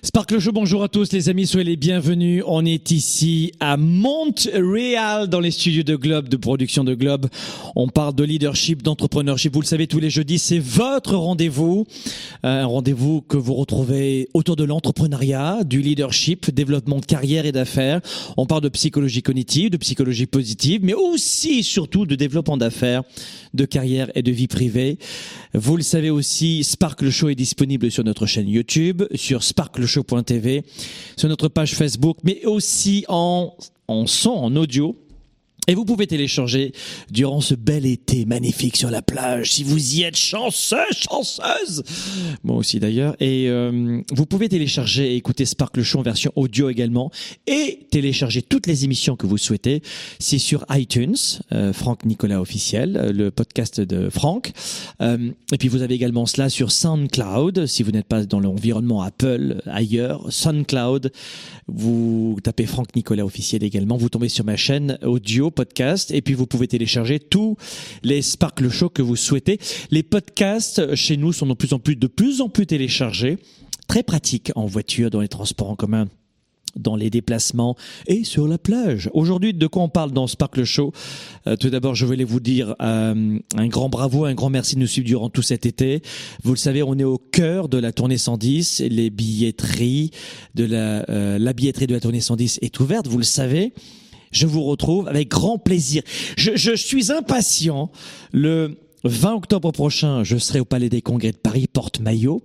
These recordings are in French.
Sparkle Show, bonjour à tous les amis, soyez les bienvenus. On est ici à Montréal dans les studios de Globe, de production de Globe. On parle de leadership, d'entrepreneurship. Vous le savez, tous les jeudis, c'est votre rendez-vous. Euh, un rendez-vous que vous retrouvez autour de l'entrepreneuriat, du leadership, développement de carrière et d'affaires. On parle de psychologie cognitive, de psychologie positive, mais aussi, surtout, de développement d'affaires, de carrière et de vie privée. Vous le savez aussi, Sparkle Show est disponible sur notre chaîne YouTube, sur sur notre page Facebook, mais aussi en son, en audio et vous pouvez télécharger durant ce bel été magnifique sur la plage, si vous y êtes chanceux, chanceuse. Moi aussi d'ailleurs. Et euh, vous pouvez télécharger et écouter Sparkle Show en version audio également, et télécharger toutes les émissions que vous souhaitez. C'est sur iTunes, euh, Franck Nicolas officiel, euh, le podcast de Franck. Euh, et puis vous avez également cela sur SoundCloud, si vous n'êtes pas dans l'environnement Apple ailleurs. SoundCloud, vous tapez Franck Nicolas officiel également. Vous tombez sur ma chaîne audio podcast et puis vous pouvez télécharger tous les Sparkle Show que vous souhaitez. Les podcasts chez nous sont de plus en plus de plus en plus téléchargés. Très pratique en voiture, dans les transports en commun dans les déplacements et sur la plage. Aujourd'hui, de quoi on parle dans Sparkle Show? Euh, Tout d'abord, je voulais vous dire euh, un grand bravo, un grand merci de nous suivre durant tout cet été. Vous le savez, on est au cœur de la tournée 110. Les euh, la billetterie de la tournée 110 est ouverte, vous le savez je vous retrouve avec grand plaisir. Je, suis impatient. Le 20 octobre prochain, je serai au Palais des Congrès de Paris, porte-maillot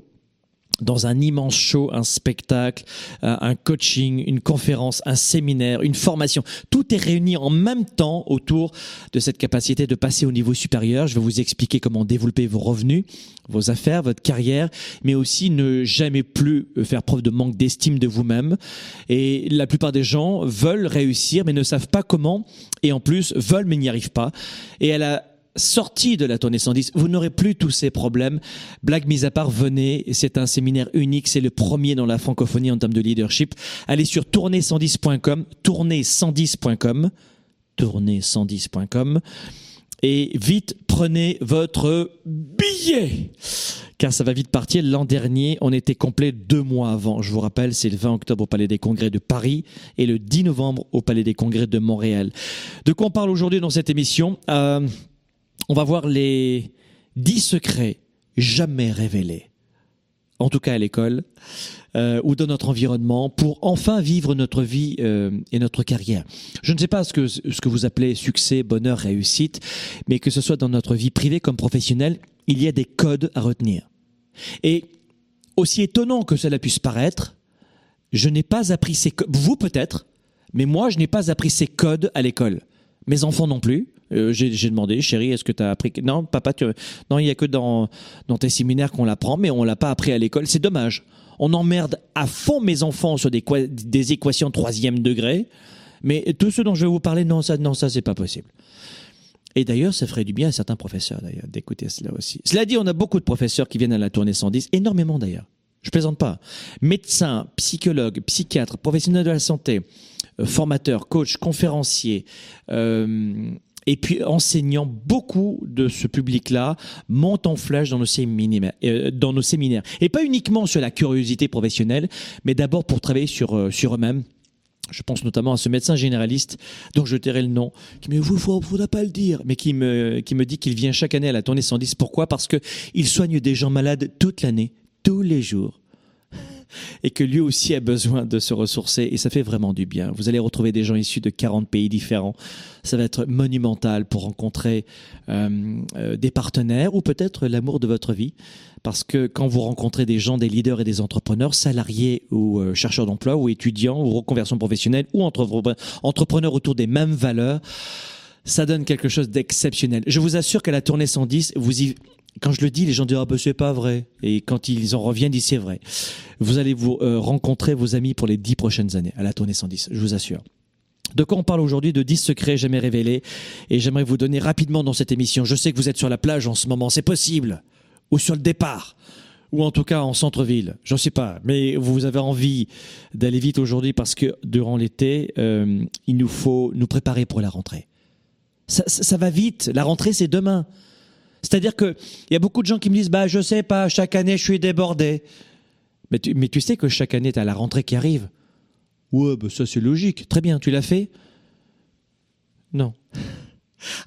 dans un immense show, un spectacle, euh, un coaching, une conférence, un séminaire, une formation. Tout est réuni en même temps autour de cette capacité de passer au niveau supérieur. Je vais vous expliquer comment développer vos revenus, vos affaires, votre carrière, mais aussi ne jamais plus faire preuve de manque d'estime de vous-même. Et la plupart des gens veulent réussir, mais ne savent pas comment, et en plus veulent, mais n'y arrivent pas. Et elle a sortie de la tournée 110, vous n'aurez plus tous ces problèmes. Blague mise à part, venez, c'est un séminaire unique, c'est le premier dans la francophonie en termes de leadership. Allez sur tournée110.com, tournée110.com, tournée110.com et vite prenez votre billet car ça va vite partir. L'an dernier, on était complet deux mois avant. Je vous rappelle, c'est le 20 octobre au Palais des Congrès de Paris et le 10 novembre au Palais des Congrès de Montréal. De quoi on parle aujourd'hui dans cette émission? Euh, on va voir les dix secrets jamais révélés, en tout cas à l'école euh, ou dans notre environnement, pour enfin vivre notre vie euh, et notre carrière. Je ne sais pas ce que, ce que vous appelez succès, bonheur, réussite, mais que ce soit dans notre vie privée comme professionnelle, il y a des codes à retenir. Et aussi étonnant que cela puisse paraître, je n'ai pas appris ces codes, vous peut-être, mais moi je n'ai pas appris ces codes à l'école. Mes enfants non plus. Euh, j'ai demandé, chérie, est-ce que tu as appris Non, papa, non, il y a que dans, dans tes séminaires qu'on l'apprend, mais on l'a pas appris à l'école. C'est dommage. On emmerde à fond mes enfants sur des, des équations troisième degré, mais tout ce dont je vais vous parler, non, ça, non, ça, c'est pas possible. Et d'ailleurs, ça ferait du bien à certains professeurs, d'ailleurs, d'écouter cela aussi. Cela dit, on a beaucoup de professeurs qui viennent à la tournée 110, énormément d'ailleurs. Je plaisante pas. Médecins, psychologues, psychiatres, professionnels de la santé, euh, formateurs, coachs, conférenciers, euh, et puis enseignant beaucoup de ce public-là monte en flèche dans nos séminaires, euh, dans nos séminaires. Et pas uniquement sur la curiosité professionnelle, mais d'abord pour travailler sur, euh, sur eux-mêmes. Je pense notamment à ce médecin généraliste dont je tairai le nom, qui me dit, vous, faudra pas le dire, mais qui me, qui me dit qu'il vient chaque année à la tournée 110. Pourquoi? Parce que il soigne des gens malades toute l'année, tous les jours. Et que lui aussi a besoin de se ressourcer et ça fait vraiment du bien. Vous allez retrouver des gens issus de 40 pays différents. Ça va être monumental pour rencontrer euh, euh, des partenaires ou peut-être l'amour de votre vie. Parce que quand vous rencontrez des gens, des leaders et des entrepreneurs, salariés ou euh, chercheurs d'emploi ou étudiants ou reconversion professionnelle ou entrepreneurs autour des mêmes valeurs, ça donne quelque chose d'exceptionnel. Je vous assure qu'à la tournée 110, vous y, quand je le dis, les gens disent ah ben c'est pas vrai. Et quand ils en reviennent, ils disent c'est vrai. Vous allez vous euh, rencontrer vos amis pour les dix prochaines années à la tournée 110, je vous assure. De quoi on parle aujourd'hui De 10 secrets jamais révélés. Et j'aimerais vous donner rapidement dans cette émission. Je sais que vous êtes sur la plage en ce moment, c'est possible. Ou sur le départ. Ou en tout cas en centre-ville. J'en sais pas. Mais vous avez envie d'aller vite aujourd'hui parce que durant l'été, euh, il nous faut nous préparer pour la rentrée. Ça, ça va vite. La rentrée, c'est demain. C'est-à-dire qu'il y a beaucoup de gens qui me disent bah, Je sais pas, chaque année, je suis débordé. Mais tu, sais que chaque année, tu as la rentrée qui arrive. Ouais, bah ça, c'est logique. Très bien, tu l'as fait? Non.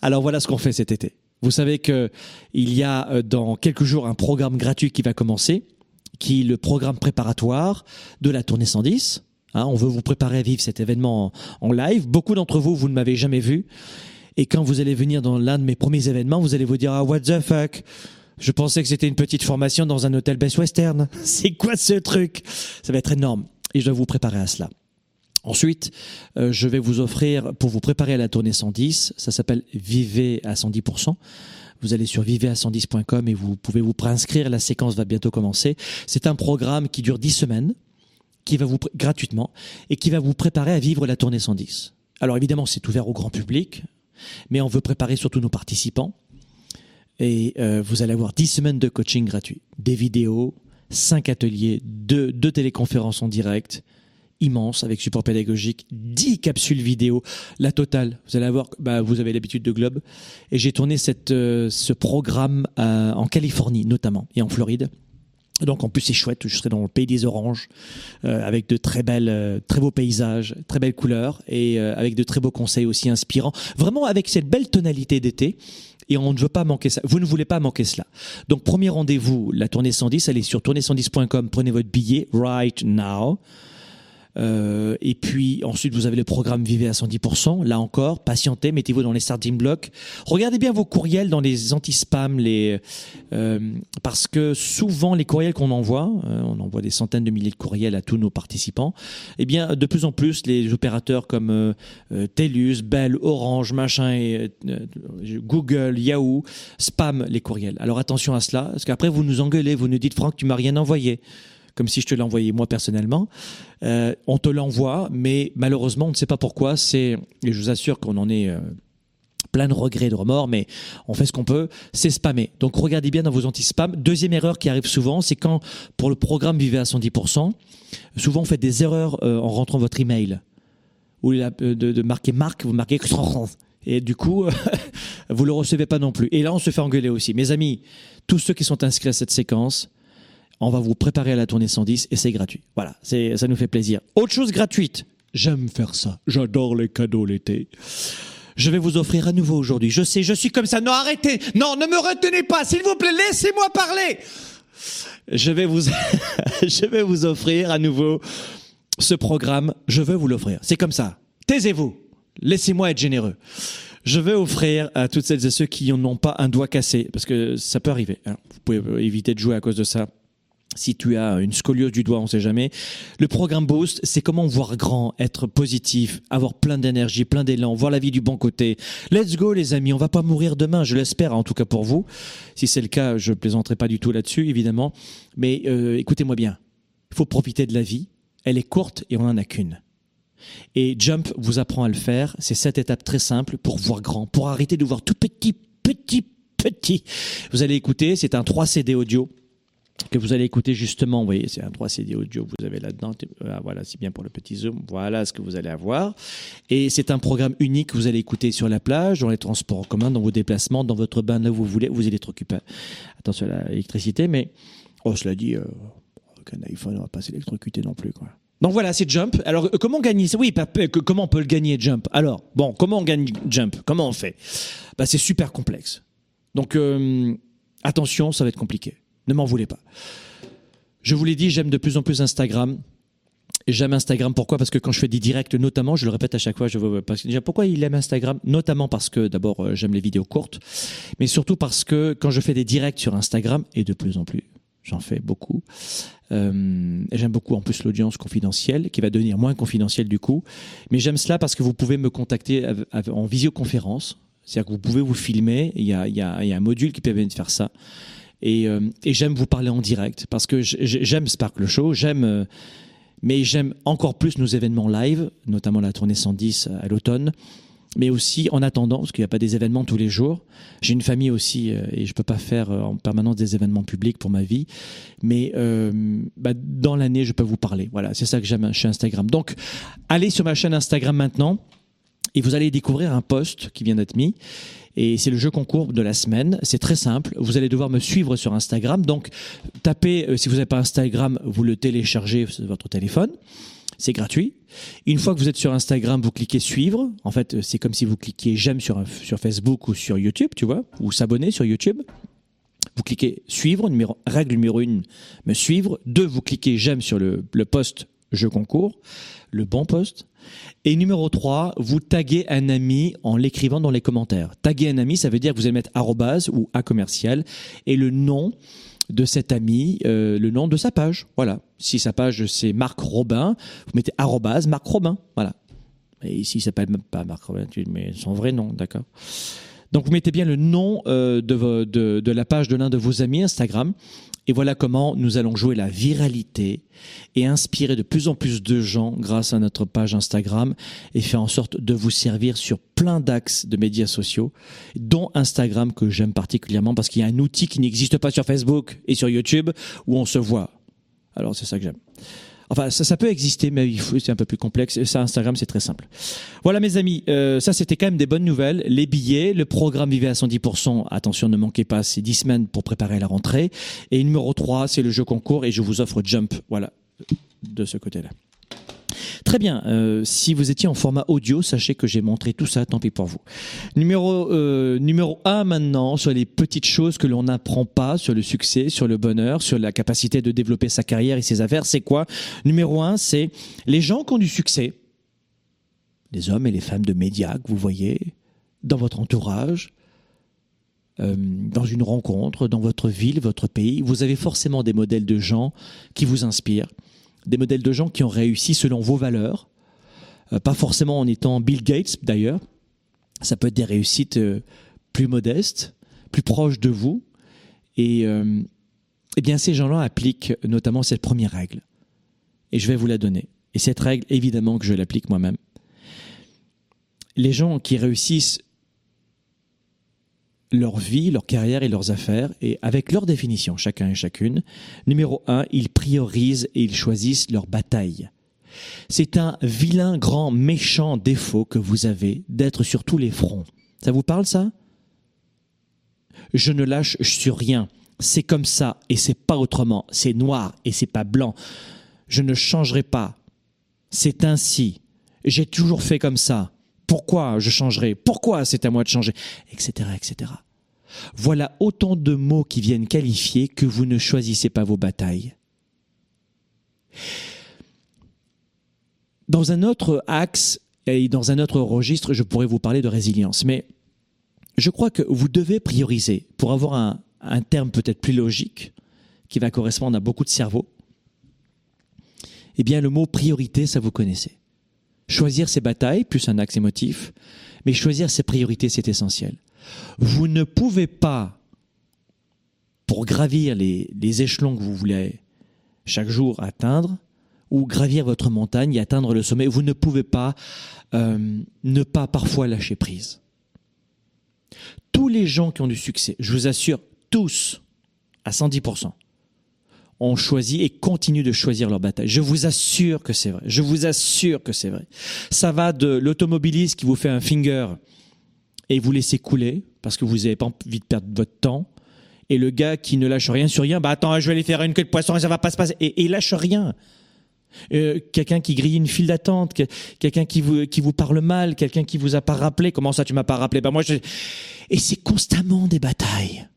Alors voilà ce qu'on fait cet été. Vous savez qu'il y a euh, dans quelques jours un programme gratuit qui va commencer, qui est le programme préparatoire de la tournée 110. Hein, on veut vous préparer à vivre cet événement en live. Beaucoup d'entre vous, vous ne m'avez jamais vu. Et quand vous allez venir dans l'un de mes premiers événements, vous allez vous dire, ah, what the fuck? Je pensais que c'était une petite formation dans un hôtel Best Western. C'est quoi ce truc? Ça va être énorme. Et je dois vous préparer à cela. Ensuite, euh, je vais vous offrir, pour vous préparer à la tournée 110, ça s'appelle Vivez à 110%. Vous allez sur vivez-à110.com et vous pouvez vous préinscrire. La séquence va bientôt commencer. C'est un programme qui dure 10 semaines, qui va vous, gratuitement, et qui va vous préparer à vivre la tournée 110. Alors évidemment, c'est ouvert au grand public. Mais on veut préparer surtout nos participants. Et euh, vous allez avoir 10 semaines de coaching gratuit, des vidéos, 5 ateliers, 2, deux téléconférences en direct, immense avec support pédagogique, 10 capsules vidéo, la totale. Vous allez avoir, bah, vous avez l'habitude de Globe. Et j'ai tourné cette, euh, ce programme euh, en Californie notamment et en Floride. Donc en plus c'est chouette, je serai dans le pays des oranges euh, avec de très belles, euh, très beaux paysages, très belles couleurs et euh, avec de très beaux conseils aussi inspirants. Vraiment avec cette belle tonalité d'été et on ne veut pas manquer ça. Vous ne voulez pas manquer cela. Donc premier rendez-vous, la tournée 110, allez sur tournée110.com, prenez votre billet right now. Euh, et puis ensuite, vous avez le programme Vivez à 110%. Là encore, patientez, mettez-vous dans les starting blocks. Regardez bien vos courriels dans les anti-spam, les euh, parce que souvent les courriels qu'on envoie, euh, on envoie des centaines de milliers de courriels à tous nos participants. Eh bien, de plus en plus, les opérateurs comme TELUS, Bell, Orange, machin, et, Google, Yahoo, spam les courriels. Alors attention à cela, parce qu'après vous nous engueulez, vous nous dites Franck, tu m'as rien envoyé comme si je te envoyé moi personnellement. Euh, on te l'envoie, mais malheureusement, on ne sait pas pourquoi. C'est, et je vous assure qu'on en est euh, plein de regrets, de remords, mais on fait ce qu'on peut, c'est spammer. Donc regardez bien dans vos anti-spam. Deuxième erreur qui arrive souvent, c'est quand pour le programme Vivez à 110%, souvent on fait des erreurs euh, en rentrant votre email. Ou de, marquer marque, vous marquez et du coup, vous le recevez pas non plus. Et là, on se fait engueuler aussi. Mes amis, tous ceux qui sont inscrits à cette séquence, on va vous préparer à la tournée 110 et c'est gratuit. Voilà, c'est ça nous fait plaisir. Autre chose gratuite, j'aime faire ça. J'adore les cadeaux l'été. Je vais vous offrir à nouveau aujourd'hui. Je sais, je suis comme ça. Non, arrêtez. Non, ne me retenez pas, s'il vous plaît. Laissez-moi parler. Je vais vous, je vais vous offrir à nouveau ce programme. Je veux vous l'offrir. C'est comme ça. Taisez-vous. Laissez-moi être généreux. Je vais offrir à toutes celles et ceux qui n'ont pas un doigt cassé, parce que ça peut arriver. Hein. Vous pouvez éviter de jouer à cause de ça si tu as une scoliose du doigt, on sait jamais. Le programme Boost, c'est comment voir grand, être positif, avoir plein d'énergie, plein d'élan, voir la vie du bon côté. Let's go les amis, on va pas mourir demain, je l'espère en tout cas pour vous. Si c'est le cas, je plaisanterai pas du tout là-dessus évidemment, mais euh, écoutez-moi bien. Il faut profiter de la vie, elle est courte et on en a qu'une. Et Jump vous apprend à le faire, c'est cette étape très simple pour voir grand, pour arrêter de voir tout petit petit petit. Vous allez écouter, c'est un 3 CD audio que vous allez écouter justement, vous voyez, c'est un 3 CD audio que vous avez là-dedans. Euh, voilà, c'est bien pour le petit zoom. Voilà ce que vous allez avoir. Et c'est un programme unique que vous allez écouter sur la plage, dans les transports en commun, dans vos déplacements, dans votre bain, là où vous voulez. Vous allez être. Attention à l'électricité, mais, oh, cela dit, euh, un iPhone, on va pas s'électrocuter non plus, quoi. Donc voilà, c'est Jump. Alors euh, comment gagner Oui, comment on peut le gagner Jump? Alors bon, comment on gagne Jump? Comment on fait? Bah, c'est super complexe. Donc euh, attention, ça va être compliqué. Ne m'en voulez pas. Je vous l'ai dit, j'aime de plus en plus Instagram. J'aime Instagram. Pourquoi? Parce que quand je fais des directs, notamment, je le répète à chaque fois, je veux, parce déjà, pourquoi il aime Instagram? Notamment parce que d'abord, euh, j'aime les vidéos courtes, mais surtout parce que quand je fais des directs sur Instagram, et de plus en plus, j'en fais beaucoup, euh, j'aime beaucoup en plus l'audience confidentielle, qui va devenir moins confidentielle du coup. Mais j'aime cela parce que vous pouvez me contacter en visioconférence. C'est-à-dire que vous pouvez vous filmer. Il y a un module qui permet de faire ça. Et, euh, et j'aime vous parler en direct parce que j'aime Sparkle Show, j'aime euh, mais j'aime encore plus nos événements live, notamment la tournée 110 à l'automne, mais aussi en attendant, parce qu'il n'y a pas des événements tous les jours. J'ai une famille aussi euh, et je peux pas faire en permanence des événements publics pour ma vie, mais bah, dans l'année, je peux vous parler. Voilà, c'est ça que j'aime chez Instagram. Donc, allez sur ma chaîne Instagram maintenant et vous allez découvrir un post qui vient d'être mis et c'est le jeu concours de la semaine. C'est très simple. Vous allez devoir me suivre sur Instagram. Donc, tapez, euh, si vous n'avez pas Instagram, vous le téléchargez sur votre téléphone. C'est gratuit. Une fois que vous êtes sur Instagram, vous cliquez suivre. En fait, euh, c'est comme si vous cliquiez j'aime sur, sur Facebook ou sur YouTube, tu vois, ou s'abonner sur YouTube. Vous cliquez suivre, numéro, règle numéro une, me suivre. Deux, vous cliquez j'aime sur le, le post je concours, le bon poste. Et numéro 3, vous taguez un ami en l'écrivant dans les commentaires. Taguer un ami, ça veut dire que vous allez mettre arrobase ou a commercial et le nom de cet ami, euh, le nom de sa page. Voilà. Si sa page c'est Marc Robin, vous mettez arrobase Marc Robin. Voilà. Et ici, il s'appelle même pas Marc Robin, mais son vrai nom, d'accord. Donc vous mettez bien le nom euh, de, la page de l'un de vos amis Instagram et voilà comment nous allons jouer la viralité et inspirer de plus en plus de gens grâce à notre page Instagram et faire en sorte de vous servir sur plein d'axes de médias sociaux, dont Instagram que j'aime particulièrement parce qu'il y a un outil qui n'existe pas sur Facebook et sur YouTube où on se voit. Alors c'est ça que j'aime. Enfin, ça, peut exister, mais c'est un peu plus complexe. Ça, Instagram, c'est très simple. Voilà, mes amis, euh, ça, c'était quand même des bonnes nouvelles. Les billets, le programme Vivez à 110%. Attention, ne manquez pas, c'est 10 semaines pour préparer la rentrée. Et numéro 3, c'est le jeu concours et je vous offre Jump. Voilà, de ce côté-là. Très bien. Euh, si vous étiez en format audio, sachez que j'ai montré tout ça. Tant pis pour vous. Numéro euh, numéro un maintenant sur les petites choses que l'on n'apprend pas sur le succès, sur le bonheur, sur la capacité de développer sa carrière et ses affaires. C'est quoi? Numéro un, c'est les gens qui ont du succès, les hommes et les femmes de médias que vous voyez dans votre entourage. Euh, dans une rencontre, dans votre ville, votre pays, vous avez forcément des modèles de gens qui vous inspirent des modèles de gens qui ont réussi selon vos valeurs, euh, pas forcément en étant Bill Gates d'ailleurs. Ça peut être des réussites euh, plus modestes, plus proches de vous. Et euh, eh bien, ces gens-là appliquent notamment cette première règle. Et je vais vous la donner. Et cette règle, évidemment que je l'applique moi-même. Les gens qui réussissent leur vie, leur carrière et leurs affaires, et avec leur définition, chacun et chacune. Numéro un, ils priorisent et ils choisissent leur bataille. C'est un vilain, grand, méchant défaut que vous avez d'être sur tous les fronts. Ça vous parle, ça? Je ne lâche sur rien. C'est comme ça et c'est pas autrement. C'est noir et c'est pas blanc. Je ne changerai pas. C'est ainsi. J'ai toujours fait comme ça. Pourquoi je changerai? Pourquoi c'est à moi de changer? Etc. etc. Voilà autant de mots qui viennent qualifier que vous ne choisissez pas vos batailles. Dans un autre axe et dans un autre registre, je pourrais vous parler de résilience, mais je crois que vous devez prioriser pour avoir un, un terme peut-être plus logique qui va correspondre à beaucoup de cerveaux. Eh bien, le mot priorité, ça vous connaissez. Choisir ses batailles, plus un axe émotif, mais choisir ses priorités, c'est essentiel. Vous ne pouvez pas, pour gravir les, échelons que vous voulez chaque jour atteindre, ou gravir votre montagne et atteindre le sommet, vous ne pouvez pas euh, ne pas parfois lâcher prise. Tous les gens qui ont du succès, je vous assure, tous, à 110%, ont choisi et continuent de choisir leur bataille. Je vous assure que c'est vrai. Je vous assure que c'est vrai. Ça va de l'automobiliste qui vous fait un finger et vous laissez couler parce que vous n'avez pas envie de perdre votre temps. Et le gars qui ne lâche rien sur rien, bah attends, je vais aller faire une queue de poisson et ça va pas se passer. Et, il lâche rien. Euh, quelqu'un qui grille une file d'attente, quelqu'un qui vous qui vous parle mal, quelqu'un qui vous a pas rappelé. Comment ça, tu m'as pas rappelé? Bah moi, et c'est constamment des batailles.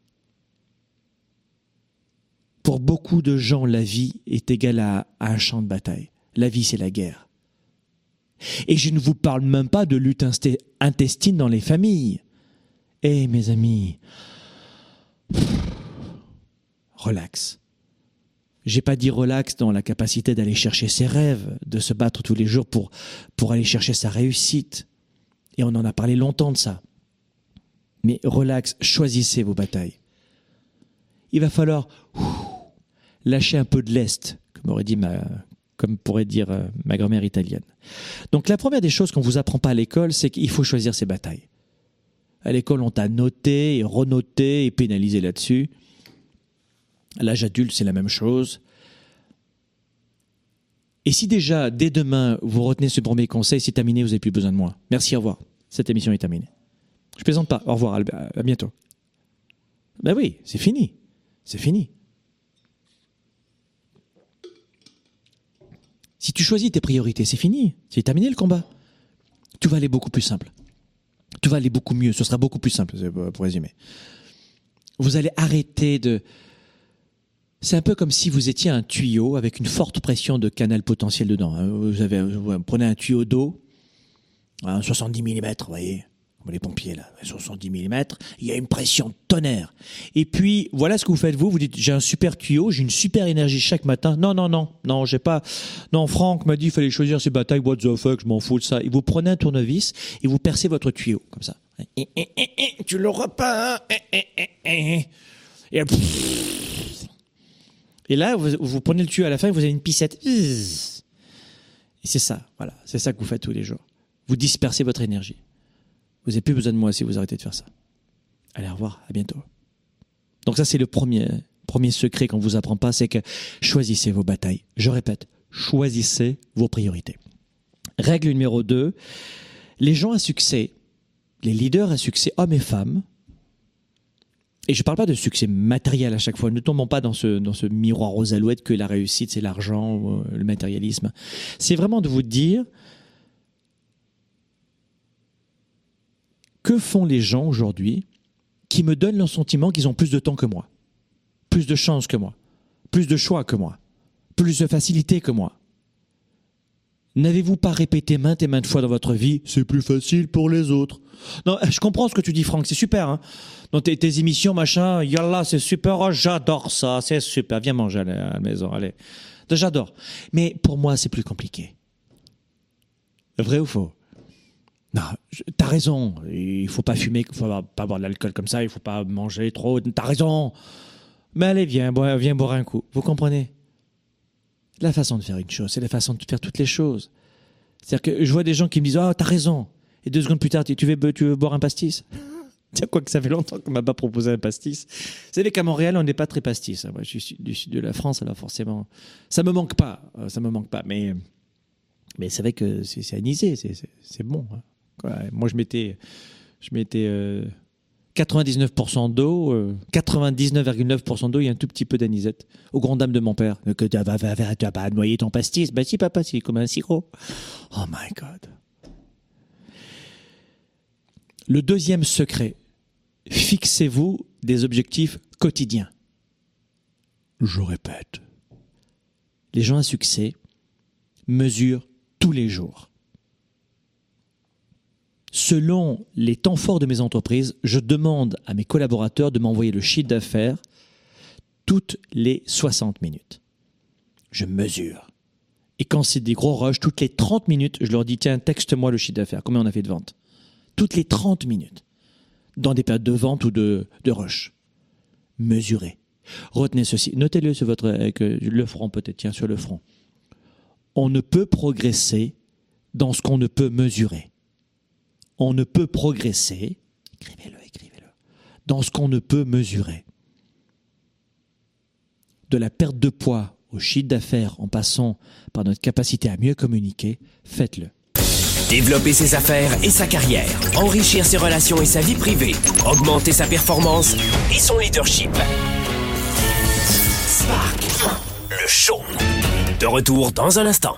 Pour beaucoup de gens, la vie est égale à, un champ de bataille. La vie, c'est la guerre. Et je ne vous parle même pas de lutte intestine dans les familles. Eh mes amis, relax. J'ai pas dit relax dans la capacité d'aller chercher ses rêves, de se battre tous les jours pour, pour aller chercher sa réussite. Et on en a parlé longtemps de ça. Mais relax, choisissez vos batailles. Il va falloir lâcher un peu de l'est, comme aurait dit ma, comme pourrait dire euh, ma grand-mère italienne. Donc la première des choses qu'on vous apprend pas à l'école, c'est qu'il faut choisir ses batailles. À l'école, on t'a noté et renoté et pénalisé là-dessus. À l'âge adulte, c'est la même chose. Et si déjà, dès demain, vous retenez ce premier conseil, c'est terminé, vous n'avez plus besoin de moi. Merci, au revoir. Cette émission est terminée. Je plaisante pas. Au revoir, Albert. à bientôt. Ben oui, c'est fini. C'est fini. Tu choisis tes priorités, c'est fini. C'est terminé le combat. Tu vas aller beaucoup plus simple. Tu vas aller beaucoup mieux. Ce sera beaucoup plus simple, pour résumer. Vous allez arrêter de. C'est un peu comme si vous étiez un tuyau avec une forte pression de canal potentiel dedans. hein. Vous, avez, prenez un tuyau d'eau, un 70 mm, vous voyez, les pompiers là, 70 mm, il y a une pression de tonnerre. Et puis voilà ce que vous faites vous, vous dites j'ai un super tuyau, j'ai une super énergie chaque matin. Non non non, non, j'ai pas Non, Franck m'a dit il fallait choisir ses batailles, what the fuck, je m'en fous de ça. Et vous prenez un tournevis et vous percez votre tuyau comme ça. Et, et, et, tu l'auras pas. hein. Et, là, vous, vous prenez le tuyau à la fin et vous avez une pissette. Et c'est ça, voilà, c'est ça que vous faites tous les jours. Vous dispersez votre énergie. Vous n'avez plus besoin de moi si vous arrêtez de faire ça. Allez, au revoir, à bientôt. Donc ça, c'est le premier, premier secret qu'on vous apprend pas, c'est que choisissez vos batailles. Je répète, choisissez vos priorités. Règle numéro 2, les gens à succès, les leaders à succès, hommes et femmes, et je ne parle pas de succès matériel à chaque fois. Ne tombons pas dans ce, dans ce miroir aux alouettes que la réussite, c'est l'argent, le matérialisme. C'est vraiment de vous dire que font les gens aujourd'hui qui me donnent le sentiment qu'ils ont plus de temps que moi, plus de chance que moi, plus de choix que moi, plus de facilité que moi. N'avez-vous pas répété maintes et maintes fois dans votre vie C'est plus facile pour les autres? Non, je comprends ce que tu dis, Franck, c'est super. Hein dans tes, émissions, machin, yallah, c'est super, oh, j'adore ça, c'est super. Viens manger à la maison, allez. J'adore. Mais pour moi, c'est plus compliqué. Vrai ou faux? Non, t'as raison. Il faut pas fumer, il faut pas boire de l'alcool comme ça, il faut pas manger trop. T'as raison. Mais allez, viens, viens boire un coup. Vous comprenez? La façon de faire une chose, c'est la façon de faire toutes les choses. C'est-à-dire que je vois des gens qui me disent Ah, oh, t'as raison. Et deux secondes plus tard, tu veux, tu veux boire un pastis? Tiens, quoi que ça fait longtemps qu'on m'a pas proposé un pastis. Vous savez qu'à Montréal, on n'est pas très pastis. Moi, je suis du sud de la France, alors forcément, ça me manque pas. Ça me manque pas. Mais, mais c'est vrai que c'est anisé, c'est bon. Moi, je mettais, je mettais euh, 99% d'eau, euh, 99,9% d'eau, il y a un tout petit peu d'anisette. Au grand dame de mon père. Que tu vas, pas noyer ton pastis? Ben si, papa, c'est comme un sirop. Oh my God. Le deuxième secret, fixez-vous des objectifs quotidiens. Je répète, les gens à succès mesurent tous les jours. Selon les temps forts de mes entreprises, je demande à mes collaborateurs de m'envoyer le chiffre d'affaires toutes les 60 minutes. Je mesure. Et quand c'est des gros rushs, toutes les 30 minutes, je leur dis, tiens, texte-moi le chiffre d'affaires. Combien on a fait de ventes? Toutes les 30 minutes. Dans des périodes de vente ou de, rush. Mesurez. Retenez ceci. Notez-le sur votre, avec le front peut-être, tiens, sur le front. On ne peut progresser dans ce qu'on ne peut mesurer. On ne peut progresser, écrivez-le, écrivez-le, dans ce qu'on ne peut mesurer. De la perte de poids au chiffre d'affaires en passant par notre capacité à mieux communiquer, faites-le. Développer ses affaires et sa carrière, enrichir ses relations et sa vie privée, augmenter sa performance et son leadership. Spark, le show. De retour dans un instant.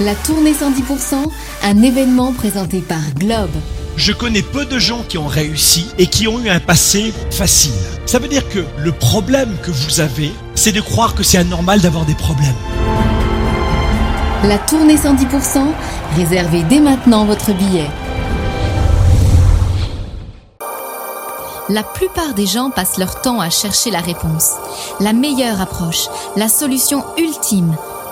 La tournée 110%, un événement présenté par Globe. Je connais peu de gens qui ont réussi et qui ont eu un passé facile. Ça veut dire que le problème que vous avez, c'est de croire que c'est anormal d'avoir des problèmes. La tournée 110%, réservez dès maintenant votre billet. La plupart des gens passent leur temps à chercher la réponse, la meilleure approche, la solution ultime,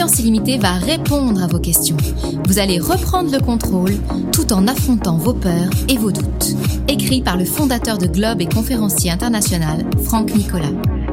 Confiance illimitée va répondre à vos questions. Vous allez reprendre le contrôle tout en affrontant vos peurs et vos doutes. Écrit par le fondateur de Globe et conférencier international, Franck Nicolas.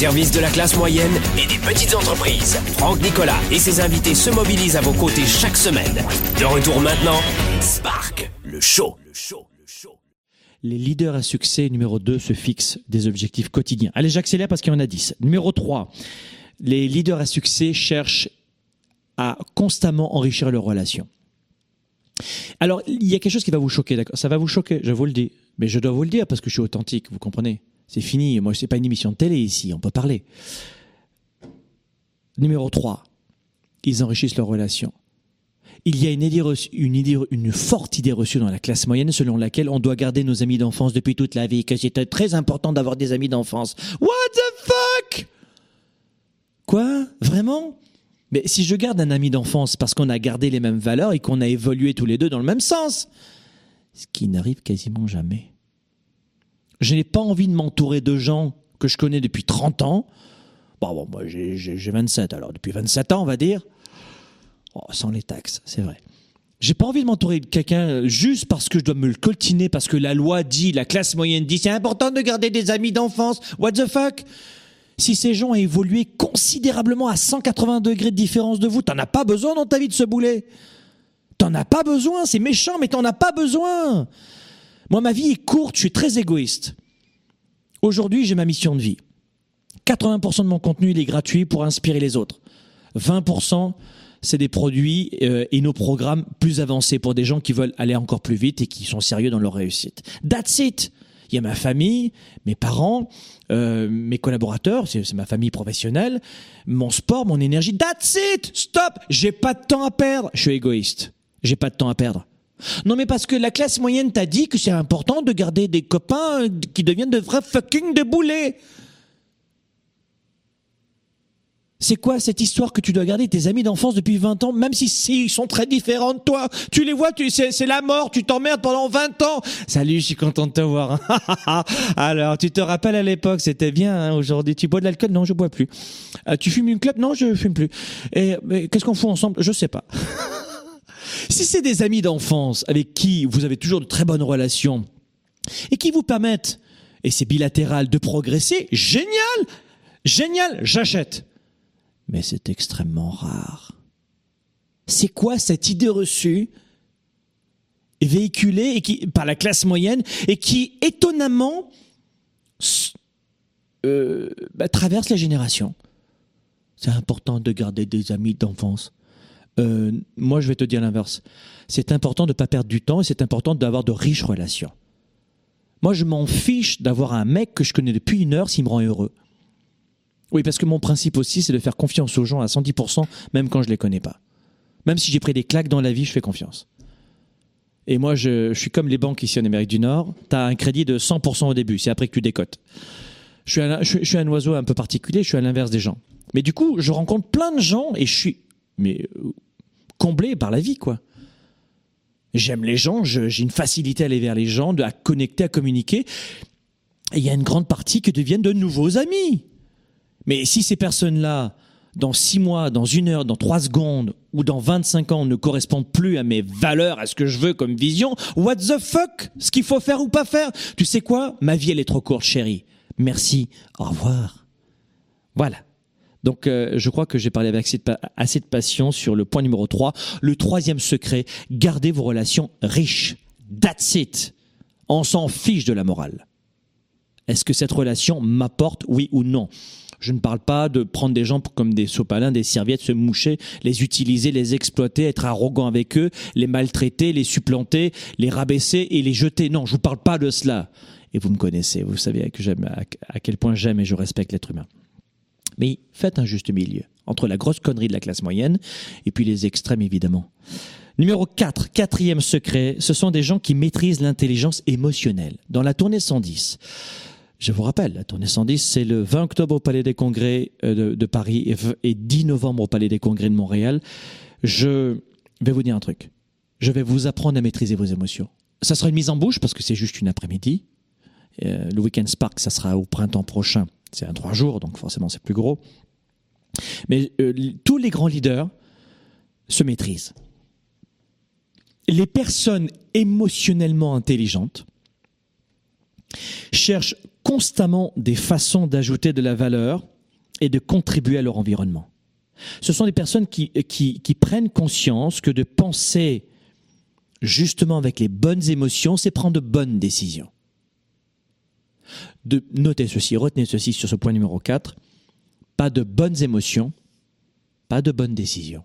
Service de la classe moyenne et des petites entreprises, Franck Nicolas et ses invités se mobilisent à vos côtés chaque semaine. De retour maintenant, Spark, le show. Le show. Le show. Les leaders à succès, numéro 2, se fixent des objectifs quotidiens. Allez, j'accélère parce qu'il y en a 10. Numéro 3, les leaders à succès cherchent à constamment enrichir leurs relations. Alors, il y a quelque chose qui va vous choquer, d'accord? Ça va vous choquer, je vous le dis. Mais je dois vous le dire parce que je suis authentique, vous comprenez? C'est fini, moi, c'est pas une émission de télé ici, on peut parler. Numéro 3, ils enrichissent leurs relations. Il y a une, idée reçue, une, une forte idée reçue dans la classe moyenne selon laquelle on doit garder nos amis d'enfance depuis toute la vie, que c'est très important d'avoir des amis d'enfance. What the fuck? Quoi? Vraiment? Mais si je garde un ami d'enfance parce qu'on a gardé les mêmes valeurs et qu'on a évolué tous les deux dans le même sens, ce qui n'arrive quasiment jamais. Je n'ai pas envie de m'entourer de gens que je connais depuis 30 ans. Bon, bon moi j'ai 27 alors, depuis 27 ans on va dire. Oh, sans les taxes, c'est vrai. J'ai pas envie de m'entourer de quelqu'un juste parce que je dois me le coltiner, parce que la loi dit, la classe moyenne dit, c'est important de garder des amis d'enfance. What the fuck? Si ces gens ont évolué considérablement à 180 degrés de différence de vous, t'en as pas besoin dans ta vie de ce boulet. T'en as pas besoin, c'est méchant, mais t'en as pas besoin. Moi, ma vie est courte, je suis très égoïste. Aujourd'hui, j'ai ma mission de vie. 80% de mon contenu, il est gratuit pour inspirer les autres. 20%, c'est des produits euh, et nos programmes plus avancés pour des gens qui veulent aller encore plus vite et qui sont sérieux dans leur réussite. That's it. Il y a ma famille, mes parents, euh, mes collaborateurs, c'est ma famille professionnelle, mon sport, mon énergie. That's it. Stop. J'ai pas de temps à perdre. Je suis égoïste. J'ai pas de temps à perdre. Non mais parce que la classe moyenne t'a dit que c'est important de garder des copains qui deviennent de vrais fucking déboulés. C'est quoi cette histoire que tu dois garder tes amis d'enfance depuis 20 ans, même si, si, ils sont très différents de toi? Tu les vois, tu c'est, la mort, tu t'emmerdes pendant 20 ans. Salut, je suis content de te voir. Alors, tu te rappelles à l'époque, c'était bien. Hein, aujourd'hui, tu bois de l'alcool? Non, je bois plus. Euh, tu fumes une clope? Non, je fume plus. Et qu'est-ce qu'on fout ensemble? Je sais pas. si c'est des amis d'enfance avec qui vous avez toujours de très bonnes relations et qui vous permettent, et c'est bilatéral, de progresser, génial, génial, j'achète. Mais c'est extrêmement rare. C'est quoi cette idée reçue véhiculée et qui, par la classe moyenne et qui étonnamment euh, bah, traverse les générations C'est important de garder des amis d'enfance. Euh, moi, je vais te dire l'inverse. C'est important de ne pas perdre du temps et c'est important d'avoir de riches relations. Moi, je m'en fiche d'avoir un mec que je connais depuis une heure s'il me rend heureux. Oui, parce que mon principe aussi, c'est de faire confiance aux gens à 110%, même quand je ne les connais pas. Même si j'ai pris des claques dans la vie, je fais confiance. Et moi, je, suis comme les banques ici en Amérique du Nord. Tu as un crédit de 100% au début, c'est après que tu décotes. Je suis, un, je suis un oiseau un peu particulier, je suis à l'inverse des gens. Mais du coup, je rencontre plein de gens et je suis mais, euh, comblé par la vie, quoi. J'aime les gens, j'ai une facilité à aller vers les gens, à connecter, à communiquer. Il y a une grande partie qui deviennent de nouveaux amis. Mais si ces personnes-là, dans six mois, dans une heure, dans trois secondes ou dans 25 ans ne correspondent plus à mes valeurs, à ce que je veux comme vision, what the fuck Ce qu'il faut faire ou pas faire Tu sais quoi? Ma vie, elle est trop courte, chérie. Merci. Au revoir. Voilà. Donc euh, je crois que j'ai parlé avec assez de, passion sur le point numéro 3. Le troisième secret, gardez vos relations riches. That's it. On s'en fiche de la morale. Est-ce que cette relation m'apporte, oui ou non? Je ne parle pas de prendre des gens comme des sopalins, des serviettes, se moucher, les utiliser, les exploiter, être arrogant avec eux, les maltraiter, les supplanter, les rabaisser et les jeter. Non, je vous parle pas de cela. Et vous me connaissez, vous savez à quel point j'aime et je respecte l'être humain. Mais faites un juste milieu entre la grosse connerie de la classe moyenne et puis les extrêmes évidemment. Numéro 4, quatrième secret, ce sont des gens qui maîtrisent l'intelligence émotionnelle. Dans la tournée 110, je vous rappelle, la tournée 110, c'est le 20 octobre au Palais des Congrès euh, de, Paris et 10 novembre au Palais des Congrès de Montréal. Je vais vous dire un truc. Je vais vous apprendre à maîtriser vos émotions. Ça sera une mise en bouche parce que c'est juste une après-midi. Euh, le Weekend Spark, ça sera au printemps prochain c'est un trois jours, donc forcément c'est plus gros. Mais euh, tous les grands leaders se maîtrisent. Les personnes émotionnellement intelligentes cherchent constamment des façons d'ajouter de la valeur et de contribuer à leur environnement. Ce sont des personnes qui, qui prennent conscience que de penser justement avec les bonnes émotions, c'est prendre de bonnes décisions de noter ceci, retenez ceci sur ce point numéro 4. Pas de bonnes émotions, pas de bonnes décisions.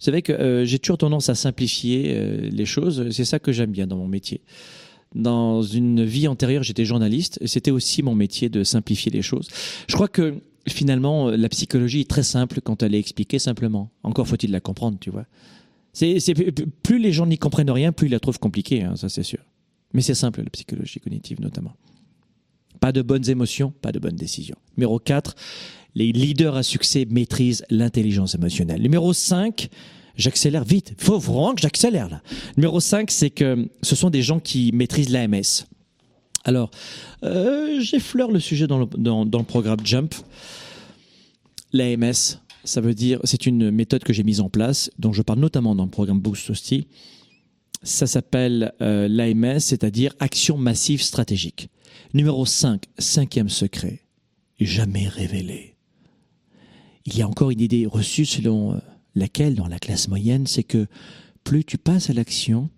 Vous savez que euh, j'ai toujours tendance à simplifier euh, les choses. C'est ça que j'aime bien dans mon métier. Dans une vie antérieure, j'étais journaliste c'était aussi mon métier de simplifier les choses. Je crois que finalement, la psychologie est très simple quand elle est expliquée simplement. Encore faut-il la comprendre, tu vois. Plus les gens n'y comprennent rien, plus ils la trouvent compliquée, hein, ça c'est sûr. Mais c'est simple, la psychologie cognitive notamment. Pas de bonnes émotions, pas de bonnes décisions. Numéro 4, les leaders à succès maîtrisent l'intelligence émotionnelle. Numéro 5, j'accélère vite. Faut vraiment que j'accélère là. Numéro 5, c'est que ce sont des gens qui maîtrisent l'AMS. Alors, euh, j'effleure le sujet dans le, programme Jump. L'AMS, ça veut dire, c'est une méthode que j'ai mise en place, dont je parle notamment dans le programme Boost Hostie. Ça s'appelle euh, l'AMS, c'est-à-dire action massive stratégique. Numéro 5, cinquième secret, jamais révélé. Il y a encore une idée reçue selon euh, laquelle, dans la classe moyenne, c'est que plus tu passes à l'action,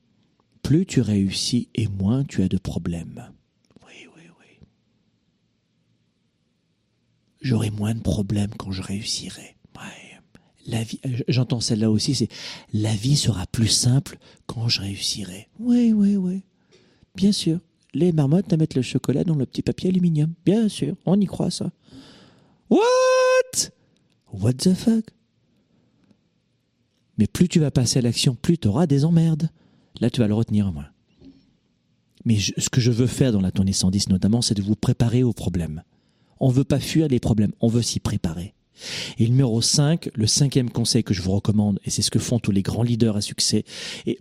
plus tu réussis et moins tu as de problèmes. Oui, oui, oui. J'aurai moins de problèmes quand je réussirai. Euh, j'entends celle-là aussi, c'est la vie sera plus simple quand je réussirai. Oui, oui, oui. Bien sûr les marmottes à mettre le chocolat dans le petit papier aluminium. Bien sûr, on y croit ça. What? What the fuck? Mais plus tu vas passer à l'action, plus tu auras des emmerdes. Là, tu vas le retenir moi. Mais ce que je veux faire dans la tournée 110 notamment, c'est de vous préparer aux problèmes. On ne veut pas fuir les problèmes, on veut s'y préparer. Et numéro 5, le cinquième conseil que je vous recommande, et c'est ce que font tous les grands leaders à succès, et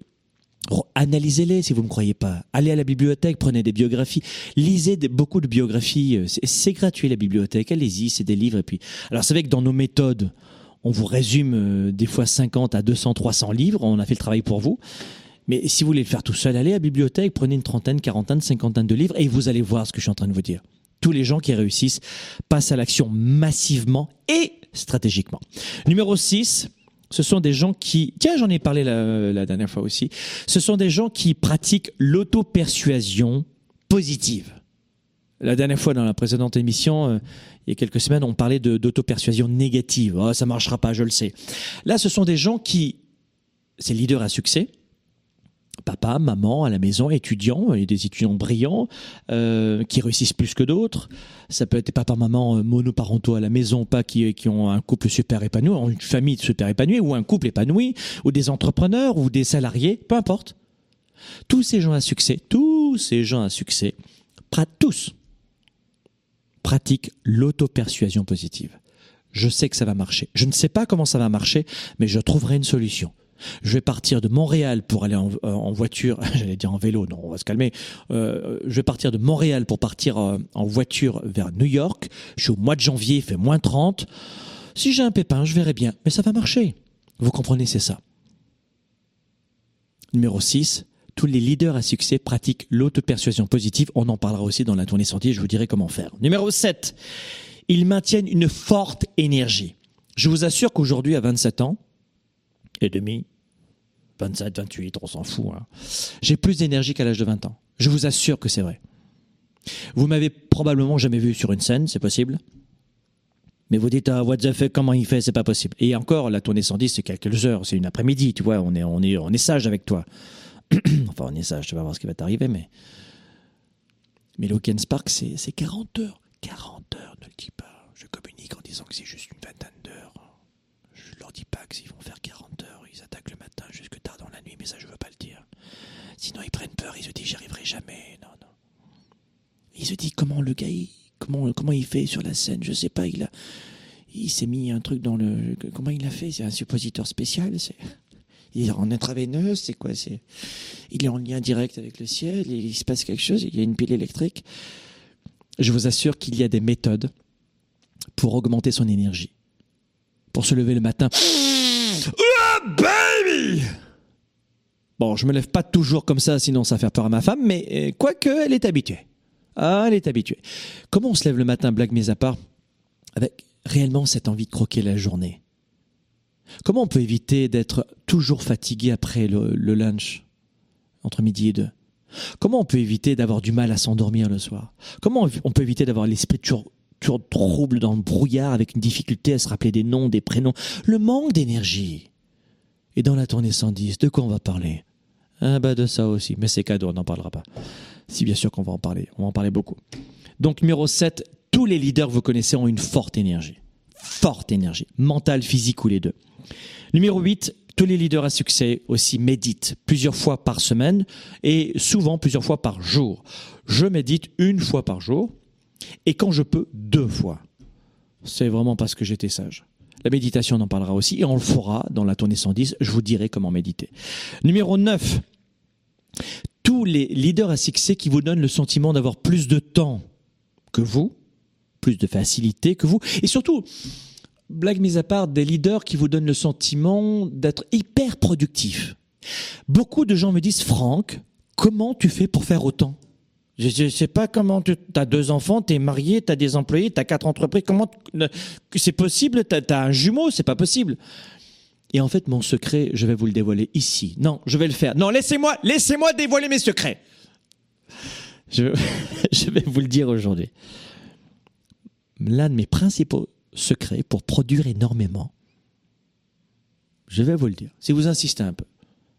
Analysez-les si vous ne me croyez pas. Allez à la bibliothèque, prenez des biographies, lisez beaucoup de biographies. C'est gratuit la bibliothèque, allez-y, c'est des livres. Et puis, alors c'est vrai que dans nos méthodes, On vous résume euh, des fois 50 à 200, 300 livres. On a fait le travail pour vous. Mais si vous voulez le faire tout seul, allez à la bibliothèque, prenez une trentaine, quarantaine, cinquantaine de livres et vous allez voir ce que je suis en train de vous dire. Tous les gens qui réussissent passent à l'action massivement et stratégiquement. Numéro 6, ce sont des gens qui, tiens, j'en ai parlé la, dernière fois aussi, ce sont des gens qui pratiquent l'auto-persuasion positive. La dernière fois, dans la précédente émission, euh, il y a quelques semaines, on parlait d'auto-persuasion négative. Oh, ça marchera pas, je le sais. Là, ce sont des gens qui, ces leaders à succès, papa, maman à la maison, étudiants, et des étudiants brillants euh, qui réussissent plus que d'autres. Ça peut être papa, maman euh, monoparentaux à la maison, pas qui, qui ont un couple super épanoui, une famille super épanouie, ou un couple épanoui, ou des entrepreneurs, ou des salariés, peu importe. Tous ces gens à succès, tous ces gens à succès, tous pratiquent l'auto-persuasion positive. Je sais que ça va marcher. Je ne sais pas comment ça va marcher, mais je trouverai une solution je vais partir de Montréal pour aller en, voiture, j'allais dire en vélo, non, on va se calmer. Euh, je vais partir de Montréal pour partir euh, en voiture vers New York. Je suis au mois de janvier, il fait moins 30. Si j'ai un pépin, je verrai bien, mais ça va marcher. Vous comprenez, c'est ça. Numéro 6, tous les leaders à succès pratiquent l'auto-persuasion positive. On en parlera aussi dans la tournée sortie, je vous dirai comment faire. Numéro 7, ils maintiennent une forte énergie. Je vous assure qu'aujourd'hui, à 27 ans et demi, 27, 28, on s'en fout. Hein. J'ai plus d'énergie qu'à l'âge de 20 ans. Je vous assure que c'est vrai. Vous m'avez probablement jamais vu sur une scène, c'est possible. Mais vous dites, ah, what the fuck, comment il fait, c'est pas possible. Et encore, la tournée 110, c'est quelques heures, c'est une après-midi, tu vois, on est, on est, on est sage avec toi. enfin, on est sage, tu vas voir ce qui va t'arriver, mais. Mais le Spark, c'est 40 heures. 40 heures, ne le dis pas. Je communique en disant que c'est juste une vingtaine d'heures. Je leur dis pas qu'ils vont faire 40 heures. Ils attaquent le matin jusque tard dans la nuit, mais ça, je veux pas le dire. Sinon, ils prennent peur. Ils se disent, j'y arriverai jamais. Non, non. Ils se disent, comment le gars, comment, comment il fait sur la scène Je sais pas. Il a, il s'est mis un truc dans le. Comment il a fait? C'est un suppositeur spécial. C'est. Il est en intraveineuse, c'est quoi? C'est il est en lien direct avec le ciel. Il se passe quelque chose. Il y a une pile électrique. Je vous assure qu'il y a des méthodes pour augmenter son énergie, pour se lever le matin baby Bon, je me lève pas toujours comme ça, sinon ça fait peur à ma femme, mais euh, quoique, elle est habituée. Ah, elle est habituée. Comment on se lève le matin, blague mise à part, avec réellement cette envie de croquer la journée? Comment on peut éviter d'être toujours fatigué après le, lunch, entre midi et deux? Comment on peut éviter d'avoir du mal à s'endormir le soir? Comment on peut éviter d'avoir l'esprit toujours trouble dans le brouillard avec une difficulté à se rappeler des noms, des prénoms? Le manque d'énergie. Et dans la tournée 110, de quoi on va parler? Ah bah de ça aussi, mais c'est cadeau, on n'en parlera pas. Si bien sûr qu'on va en parler, on va en parler beaucoup. Donc numéro 7, tous les leaders que vous connaissez ont une forte énergie. Forte énergie, mentale, physique ou les deux. Numéro 8, tous les leaders à succès aussi méditent plusieurs fois par semaine et souvent plusieurs fois par jour. Je médite une fois par jour et quand je peux, deux fois. C'est vraiment parce que j'étais sage. La méditation, on en parlera aussi, et on le fera dans la tournée 110. Je vous dirai comment méditer. Numéro 9. Tous les leaders à succès qui vous donnent le sentiment d'avoir plus de temps que vous, plus de facilité que vous, et surtout, blague mise à part, des leaders qui vous donnent le sentiment d'être hyper productifs. Beaucoup de gens me disent, Franck, comment tu fais pour faire autant? Je ne sais pas comment tu as deux enfants, tu es marié, tu as des employés, tu as quatre entreprises. Comment c'est possible? Tu as, un jumeau, c'est pas possible. Et en fait, mon secret, je vais vous le dévoiler ici. Non, je vais le faire. Non, laissez-moi, laissez-moi dévoiler mes secrets. Je, vais vous le dire aujourd'hui. L'un de mes principaux secrets pour produire énormément, je vais vous le dire. Si vous insistez un peu,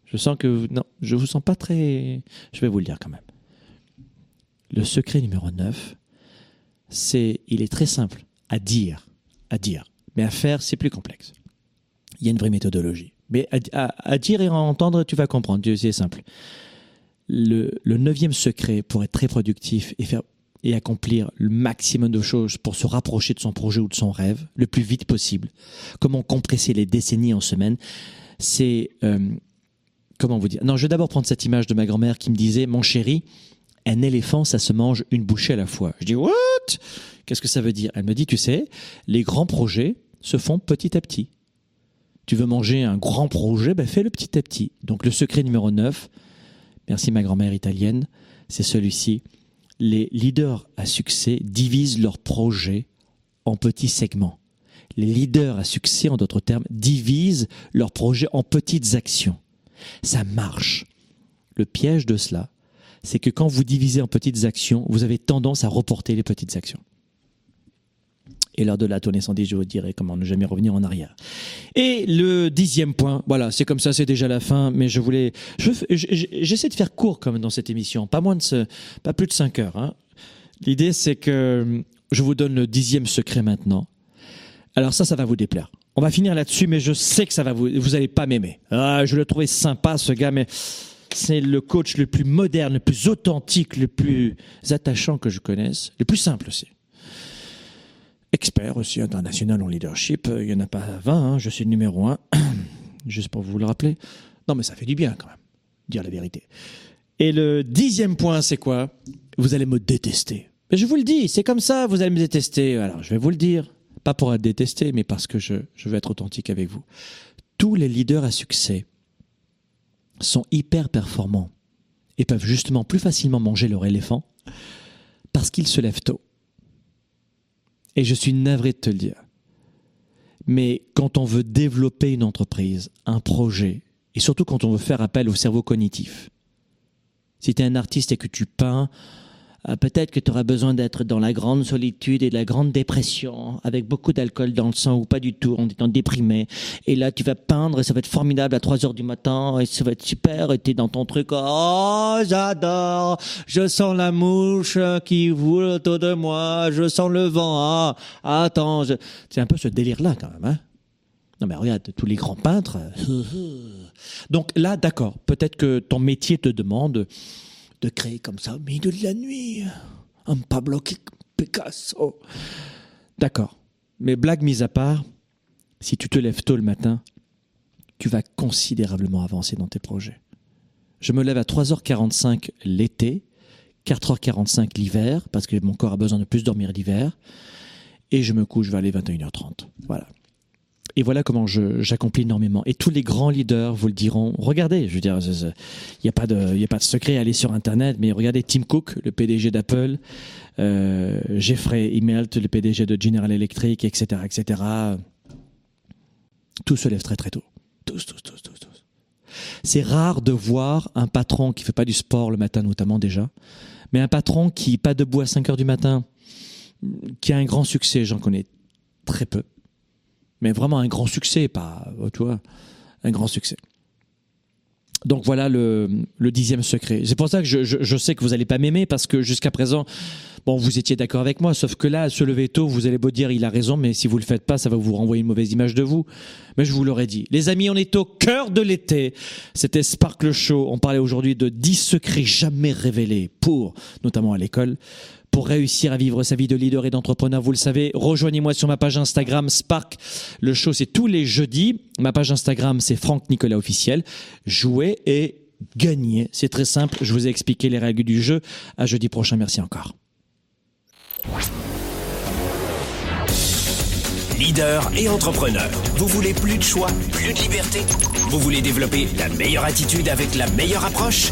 je sens que non, je vous sens pas très. Je vais vous le dire quand même. Le secret numéro 9, c'est, il est très simple à dire, à dire, mais à faire, c'est plus complexe. Il y a une vraie méthodologie. Mais à, dire et à entendre, tu vas comprendre, c'est simple. Le, neuvième secret pour être très productif et faire et accomplir le maximum de choses pour se rapprocher de son projet ou de son rêve le plus vite possible. Comment compresser les décennies en semaines C'est euh, comment vous dire Non, je vais d'abord prendre cette image de ma grand-mère qui me disait "Mon chéri, un éléphant, ça se mange une bouchée à la fois. Je dis, what? Qu'est-ce que ça veut dire? Elle me dit, tu sais, les grands projets se font petit à petit. Tu veux manger un grand projet, ben fais-le petit à petit. Donc le secret numéro 9, merci ma grand-mère italienne, c'est celui-ci. Les leaders à succès divisent leurs projets en petits segments. Les leaders à succès, en d'autres termes, divisent leurs projets en petites actions. Ça marche. Le piège de cela, c'est que quand vous divisez en petites actions, vous avez tendance à reporter les petites actions. Et lors de la tournée 110, je vous dirai comment ne jamais revenir en arrière. Et le dixième point, voilà, c'est comme ça, c'est déjà la fin, mais je voulais, j'essaie de faire court comme dans cette émission, pas moins de, ce, pas plus de 5 heures. Hein. L'idée, c'est que je vous donne le dixième secret maintenant. Alors ça, ça va vous déplaire. On va finir là-dessus, mais je sais que ça va vous, vous allez pas m'aimer. Ah, je le trouvais sympa, ce gars, mais c'est le coach le plus moderne, le plus authentique, le plus attachant que je connaisse, le plus simple aussi expert aussi international en leadership. Il n'y en a pas 20, hein. je suis le numéro 1, juste pour vous le rappeler. Non, mais ça fait du bien quand même, dire la vérité. Et le dixième point, c'est quoi? Vous allez me détester. Mais je vous le dis, c'est comme ça, vous allez me détester. Alors, je vais vous le dire. Pas pour être détesté, mais parce que je, je veux être authentique avec vous. Tous les leaders à succès sont hyper performants et peuvent justement plus facilement manger leur éléphant parce qu'ils se lèvent tôt. Et je suis navré de te le dire. Mais quand on veut développer une entreprise, un projet, et surtout quand on veut faire appel au cerveau cognitif, si tu es un artiste et que tu peins, peut-être que tu auras besoin d'être dans la grande solitude et la grande dépression, avec beaucoup d'alcool dans le sang ou pas du tout, en étant déprimé. Et là, tu vas peindre et ça va être formidable à 3 heures du matin et ça va être super et es dans ton truc. Oh, j'adore! Je sens la mouche qui voule autour de moi. Je sens le vent. Ah, attends, c'est un peu ce délire-là quand même, hein? Non mais regarde, tous les grands peintres. Donc là, d'accord, peut-être que ton métier te demande de créer comme ça au milieu de la nuit un Pablo Picasso. D'accord. Mais blague mise à part, si tu te lèves tôt le matin, tu vas considérablement avancer dans tes projets. Je me lève à 3h45 l'été, 4h45 l'hiver, parce que mon corps a besoin de plus dormir l'hiver, et je me couche vers les 21h30. Voilà. Et voilà comment j'accomplis énormément. Et tous les grands leaders vous le diront. Regardez, je veux dire, il n'y a pas de, a pas secret. Allez sur Internet, mais regardez Tim Cook, le PDG d'Apple, euh, Jeffrey Immelt, le PDG de General Electric, etc., etc. Tous se lèvent très très tôt. Tous, tous, tous, tous, tous. C'est rare de voir un patron qui fait pas du sport le matin, notamment déjà, mais un patron qui pas debout à 5 heures du matin, qui a un grand succès. J'en connais très peu mais vraiment un grand succès, pas, euh, tu un grand succès. Donc voilà le, dixième secret. C'est pour ça que je, sais que vous n'allez pas m'aimer parce que jusqu'à présent, bon, vous étiez d'accord avec moi, sauf que là, se lever tôt, vous allez beau dire il a raison, mais si vous le faites pas, ça va vous renvoyer une mauvaise image de vous. Mais je vous l'aurais dit. Les amis, on est au cœur de l'été. C'était Sparkle Show. On parlait aujourd'hui de 10 secrets jamais révélés pour, notamment à l'école, pour réussir à vivre sa vie de leader et d'entrepreneur. Vous le savez, rejoignez-moi sur ma page Instagram Spark. Le show, c'est tous les jeudis. Ma page Instagram, c'est Franck Nicolas officiel. Jouez et gagnez. C'est très simple. Je vous ai expliqué les règles du jeu. À jeudi prochain. Merci encore. Leader et entrepreneur. Vous voulez plus de choix, plus de liberté? Vous voulez développer la meilleure attitude avec la meilleure approche?